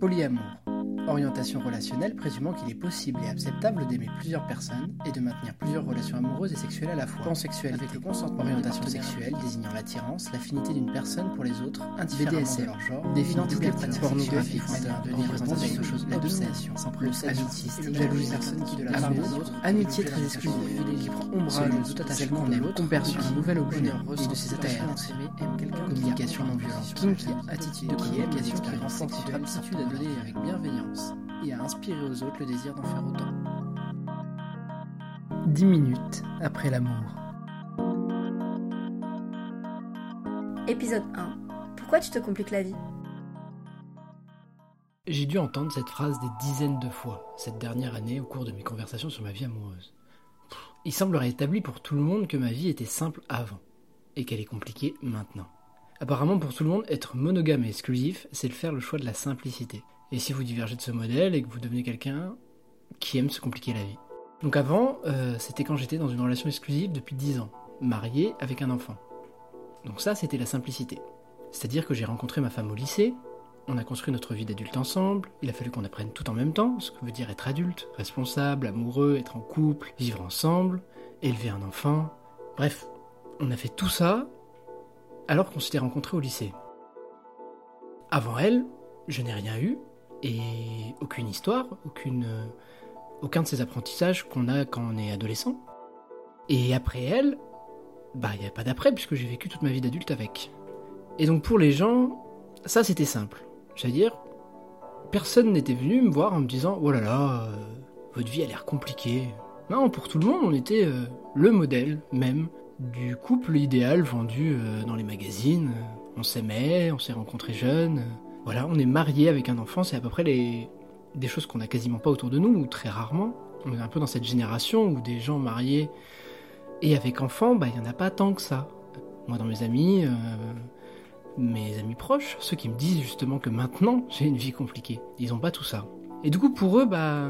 Polyamour. Orientation relationnelle présumant qu'il est possible et acceptable d'aimer plusieurs personnes et de maintenir plusieurs relations amoureuses et sexuelles à la fois. Pansexuel avec le consentement. Orientation sexuelle désignant l'attirance, l'affinité d'une personne pour les autres, indifféremment de leur genre, l'identité pornographique, de représentation, l'obsession, amitié, jalousie, personne qui de la part des autres, amitié très exclusive, qui prend ombrage de tout attachement de l'autre, conversion, nouvel objet. et de ses attachements communication non violente, kinky, attitude de communication qui renforce aptitude à donner avec bienveillance et à inspirer aux autres le désir d'en faire autant. 10 minutes après l'amour. Épisode 1. Pourquoi tu te compliques la vie? J'ai dû entendre cette phrase des dizaines de fois cette dernière année au cours de mes conversations sur ma vie amoureuse. Il semblerait établi pour tout le monde que ma vie était simple avant et qu'elle est compliquée maintenant. Apparemment, pour tout le monde, être monogame et exclusif, c'est le faire le choix de la simplicité. Et si vous divergez de ce modèle et que vous devenez quelqu'un qui aime se compliquer la vie. Donc avant, euh, c'était quand j'étais dans une relation exclusive depuis 10 ans, marié avec un enfant. Donc ça, c'était la simplicité. C'est-à-dire que j'ai rencontré ma femme au lycée, on a construit notre vie d'adulte ensemble, il a fallu qu'on apprenne tout en même temps, ce que veut dire être adulte, responsable, amoureux, être en couple, vivre ensemble, élever un enfant. Bref, on a fait tout ça alors qu'on s'était rencontrés au lycée. Avant elle, je n'ai rien eu, et aucune histoire, euh, aucun de ces apprentissages qu'on a quand on est adolescent. Et après elle, bah il n'y a pas d'après puisque j'ai vécu toute ma vie d'adulte avec. Et donc pour les gens, ça c'était simple. C'est-à-dire, personne n'était venu me voir en me disant oh là là, euh, votre vie a l'air compliquée. Non, pour tout le monde, on était euh, le modèle même du couple idéal vendu dans les magazines. On s'aimait, on s'est rencontrés jeunes. Voilà, on est marié avec un enfant, c'est à peu près les... des choses qu'on a quasiment pas autour de nous, ou très rarement. On est un peu dans cette génération où des gens mariés et avec enfants, bah, il n'y en a pas tant que ça. Moi, dans mes amis, euh, mes amis proches, ceux qui me disent justement que maintenant j'ai une vie compliquée, ils n'ont pas tout ça. Et du coup, pour eux, bah,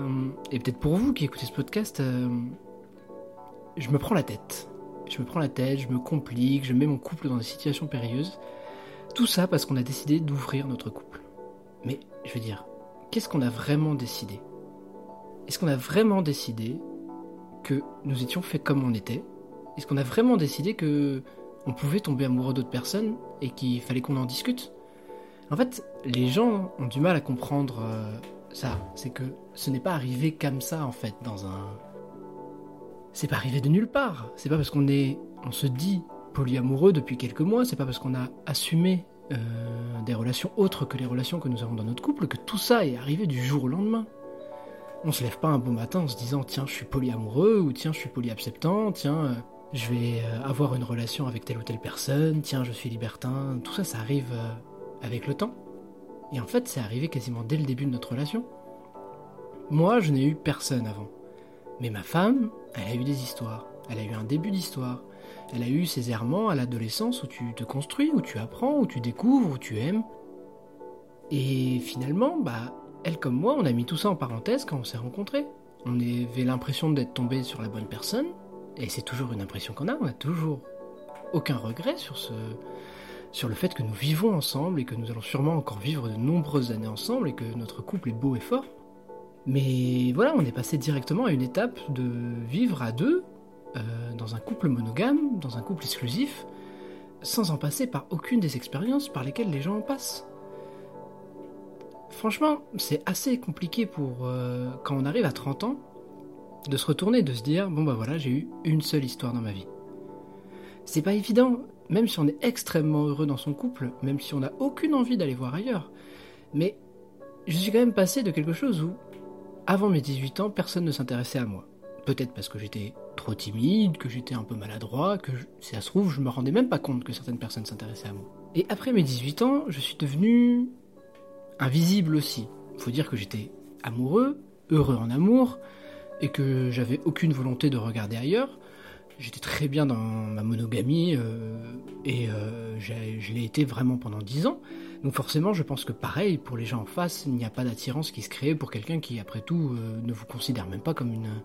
et peut-être pour vous qui écoutez ce podcast, euh, je me prends la tête. Je me prends la tête, je me complique, je mets mon couple dans des situations périlleuses. Tout ça parce qu'on a décidé d'ouvrir notre couple. Mais je veux dire, qu'est-ce qu'on a vraiment décidé? Est-ce qu'on a vraiment décidé que nous étions faits comme on était? Est-ce qu'on a vraiment décidé que on pouvait tomber amoureux d'autres personnes et qu'il fallait qu'on en discute? En fait, les gens ont du mal à comprendre euh, ça. C'est que ce n'est pas arrivé comme ça en fait dans un. C'est pas arrivé de nulle part. C'est pas parce qu'on est, on se dit polyamoureux depuis quelques mois, c'est pas parce qu'on a assumé euh, des relations autres que les relations que nous avons dans notre couple que tout ça est arrivé du jour au lendemain. On se lève pas un beau matin en se disant tiens je suis polyamoureux ou tiens je suis polyacceptant, tiens euh, je vais euh, avoir une relation avec telle ou telle personne, tiens je suis libertin, tout ça ça arrive avec le temps. Et en fait c'est arrivé quasiment dès le début de notre relation. Moi je n'ai eu personne avant. Mais ma femme, elle a eu des histoires, elle a eu un début d'histoire, elle a eu ces errements à l'adolescence où tu te construis, où tu apprends, où tu découvres, où tu aimes. Et finalement, bah, elle comme moi, on a mis tout ça en parenthèse quand on s'est rencontrés. On avait l'impression d'être tombé sur la bonne personne, et c'est toujours une impression qu'on a, on a toujours aucun regret sur ce, sur le fait que nous vivons ensemble et que nous allons sûrement encore vivre de nombreuses années ensemble et que notre couple est beau et fort. Mais voilà, on est passé directement à une étape de vivre à deux euh, dans un couple monogame, dans un couple exclusif, sans en passer par aucune des expériences par lesquelles les gens en passent. Franchement, c'est assez compliqué pour euh, quand on arrive à 30 ans de se retourner, de se dire bon bah voilà, j'ai eu une seule histoire dans ma vie. C'est pas évident, même si on est extrêmement heureux dans son couple, même si on n'a aucune envie d'aller voir ailleurs. Mais je suis quand même passé de quelque chose où, avant mes 18 ans, personne ne s'intéressait à moi. Peut-être parce que j'étais trop timide, que j'étais un peu maladroit, que si ça se trouve, je me rendais même pas compte que certaines personnes s'intéressaient à moi. Et après mes 18 ans, je suis devenu invisible aussi. Faut dire que j'étais amoureux, heureux en amour, et que j'avais aucune volonté de regarder ailleurs. J'étais très bien dans ma monogamie, euh, et euh, je l'ai été vraiment pendant 10 ans. Donc forcément, je pense que pareil, pour les gens en face, il n'y a pas d'attirance qui se crée pour quelqu'un qui, après tout, euh, ne vous considère même pas comme une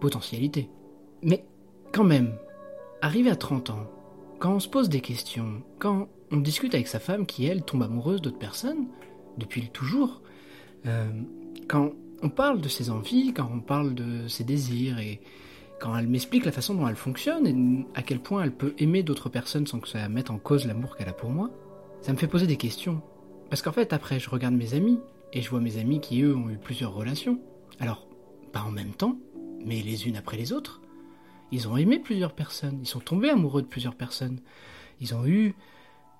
potentialité. Mais quand même, arrivé à 30 ans, quand on se pose des questions, quand on discute avec sa femme qui, elle, tombe amoureuse d'autres personnes, depuis toujours, euh, quand on parle de ses envies, quand on parle de ses désirs, et quand elle m'explique la façon dont elle fonctionne, et à quel point elle peut aimer d'autres personnes sans que ça mette en cause l'amour qu'elle a pour moi, ça me fait poser des questions. Parce qu'en fait, après, je regarde mes amis, et je vois mes amis qui, eux, ont eu plusieurs relations. Alors, pas en même temps, mais les unes après les autres. Ils ont aimé plusieurs personnes, ils sont tombés amoureux de plusieurs personnes. Ils ont eu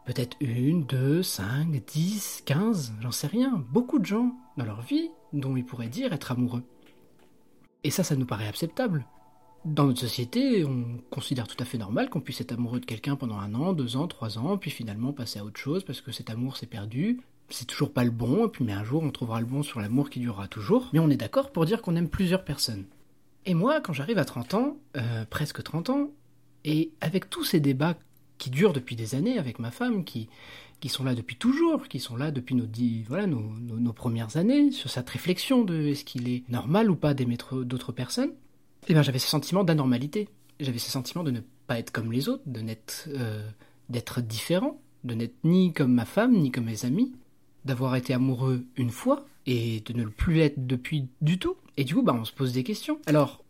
peut-être une, deux, cinq, dix, quinze, j'en sais rien, beaucoup de gens dans leur vie dont ils pourraient dire être amoureux. Et ça, ça nous paraît acceptable. Dans notre société, on considère tout à fait normal qu'on puisse être amoureux de quelqu'un pendant un an, deux ans, trois ans, puis finalement passer à autre chose parce que cet amour s'est perdu. C'est toujours pas le bon, et puis mais un jour on trouvera le bon sur l'amour qui durera toujours. Mais on est d'accord pour dire qu'on aime plusieurs personnes. Et moi, quand j'arrive à 30 ans, euh, presque 30 ans, et avec tous ces débats qui durent depuis des années avec ma femme, qui, qui sont là depuis toujours, qui sont là depuis nos, voilà, nos, nos, premières années, sur cette réflexion de est-ce qu'il est normal ou pas d'aimer d'autres personnes, eh bien j'avais ce sentiment d'anormalité. J'avais ce sentiment de ne pas être comme les autres, de n'être, euh, d'être différent, de n'être ni comme ma femme, ni comme mes amis, d'avoir été amoureux une fois et de ne plus être depuis du tout. Et du coup, bah, on se pose des questions. Alors,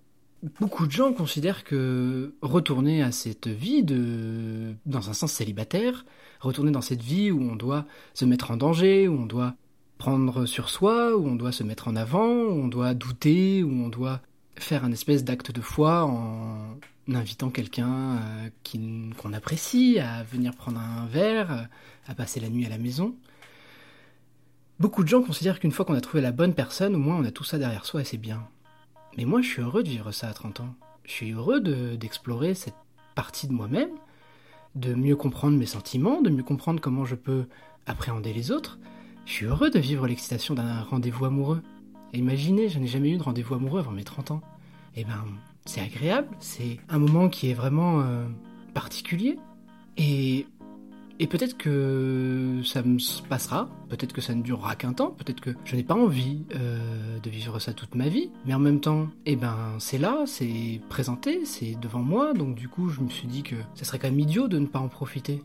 beaucoup de gens considèrent que retourner à cette vie de, dans un sens célibataire, retourner dans cette vie où on doit se mettre en danger, où on doit prendre sur soi, où on doit se mettre en avant, où on doit douter, où on doit faire un espèce d'acte de foi en invitant quelqu'un euh, qu'on apprécie à venir prendre un verre, à passer la nuit à la maison. Beaucoup de gens considèrent qu'une fois qu'on a trouvé la bonne personne, au moins on a tout ça derrière soi et c'est bien. Mais moi je suis heureux de vivre ça à 30 ans. Je suis heureux d'explorer cette partie de moi-même, de mieux comprendre mes sentiments, de mieux comprendre comment je peux appréhender les autres. Je suis heureux de vivre l'excitation d'un rendez-vous amoureux. Imaginez, je n'ai jamais eu de rendez-vous amoureux avant mes 30 ans. Eh ben, c'est agréable, c'est un moment qui est vraiment euh, particulier. Et et peut-être que ça me passera, peut-être que ça ne durera qu'un temps, peut-être que je n'ai pas envie euh, de vivre ça toute ma vie, mais en même temps, eh ben c'est là, c'est présenté, c'est devant moi, donc du coup je me suis dit que ça serait quand même idiot de ne pas en profiter.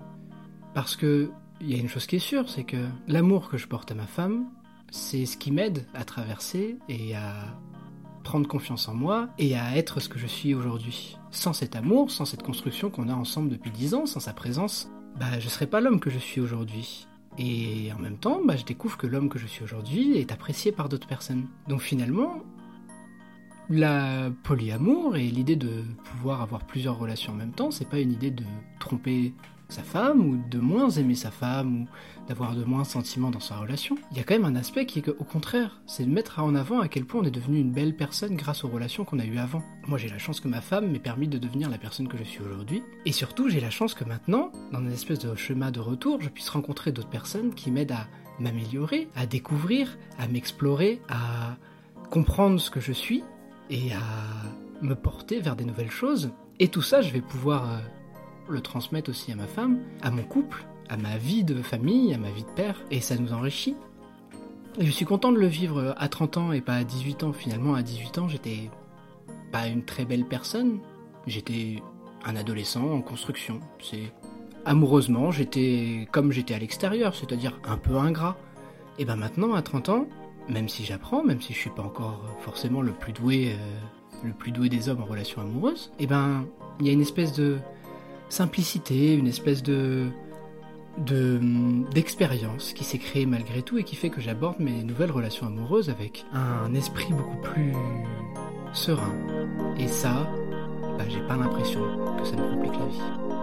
Parce que il y a une chose qui est sûre, c'est que l'amour que je porte à ma femme, c'est ce qui m'aide à traverser et à prendre confiance en moi et à être ce que je suis aujourd'hui. Sans cet amour, sans cette construction qu'on a ensemble depuis dix ans, sans sa présence, bah, je serais pas l'homme que je suis aujourd'hui. Et en même temps, bah, je découvre que l'homme que je suis aujourd'hui est apprécié par d'autres personnes. Donc finalement, la polyamour et l'idée de pouvoir avoir plusieurs relations en même temps, c'est pas une idée de tromper sa femme ou de moins aimer sa femme ou d'avoir de moins sentiments dans sa relation. Il y a quand même un aspect qui est qu'au contraire, c'est de mettre en avant à quel point on est devenu une belle personne grâce aux relations qu'on a eues avant. Moi j'ai la chance que ma femme m'ait permis de devenir la personne que je suis aujourd'hui. Et surtout j'ai la chance que maintenant, dans une espèce de chemin de retour, je puisse rencontrer d'autres personnes qui m'aident à m'améliorer, à découvrir, à m'explorer, à comprendre ce que je suis et à me porter vers des nouvelles choses. Et tout ça, je vais pouvoir euh, le transmettre aussi à ma femme, à mon couple, à ma vie de famille, à ma vie de père, et ça nous enrichit. je suis content de le vivre à 30 ans et pas à 18 ans. Finalement, à 18 ans, j'étais pas une très belle personne. J'étais un adolescent en construction. C'est amoureusement, j'étais comme j'étais à l'extérieur, c'est-à-dire un peu ingrat. Et ben maintenant, à 30 ans, même si j'apprends, même si je suis pas encore forcément le plus doué, euh, le plus doué des hommes en relation amoureuse, et ben il y a une espèce de simplicité, une espèce de d'expérience qui s'est créée malgré tout et qui fait que j'aborde mes nouvelles relations amoureuses avec un esprit beaucoup plus serein. Et ça, bah, j'ai pas l'impression que ça me complique la vie.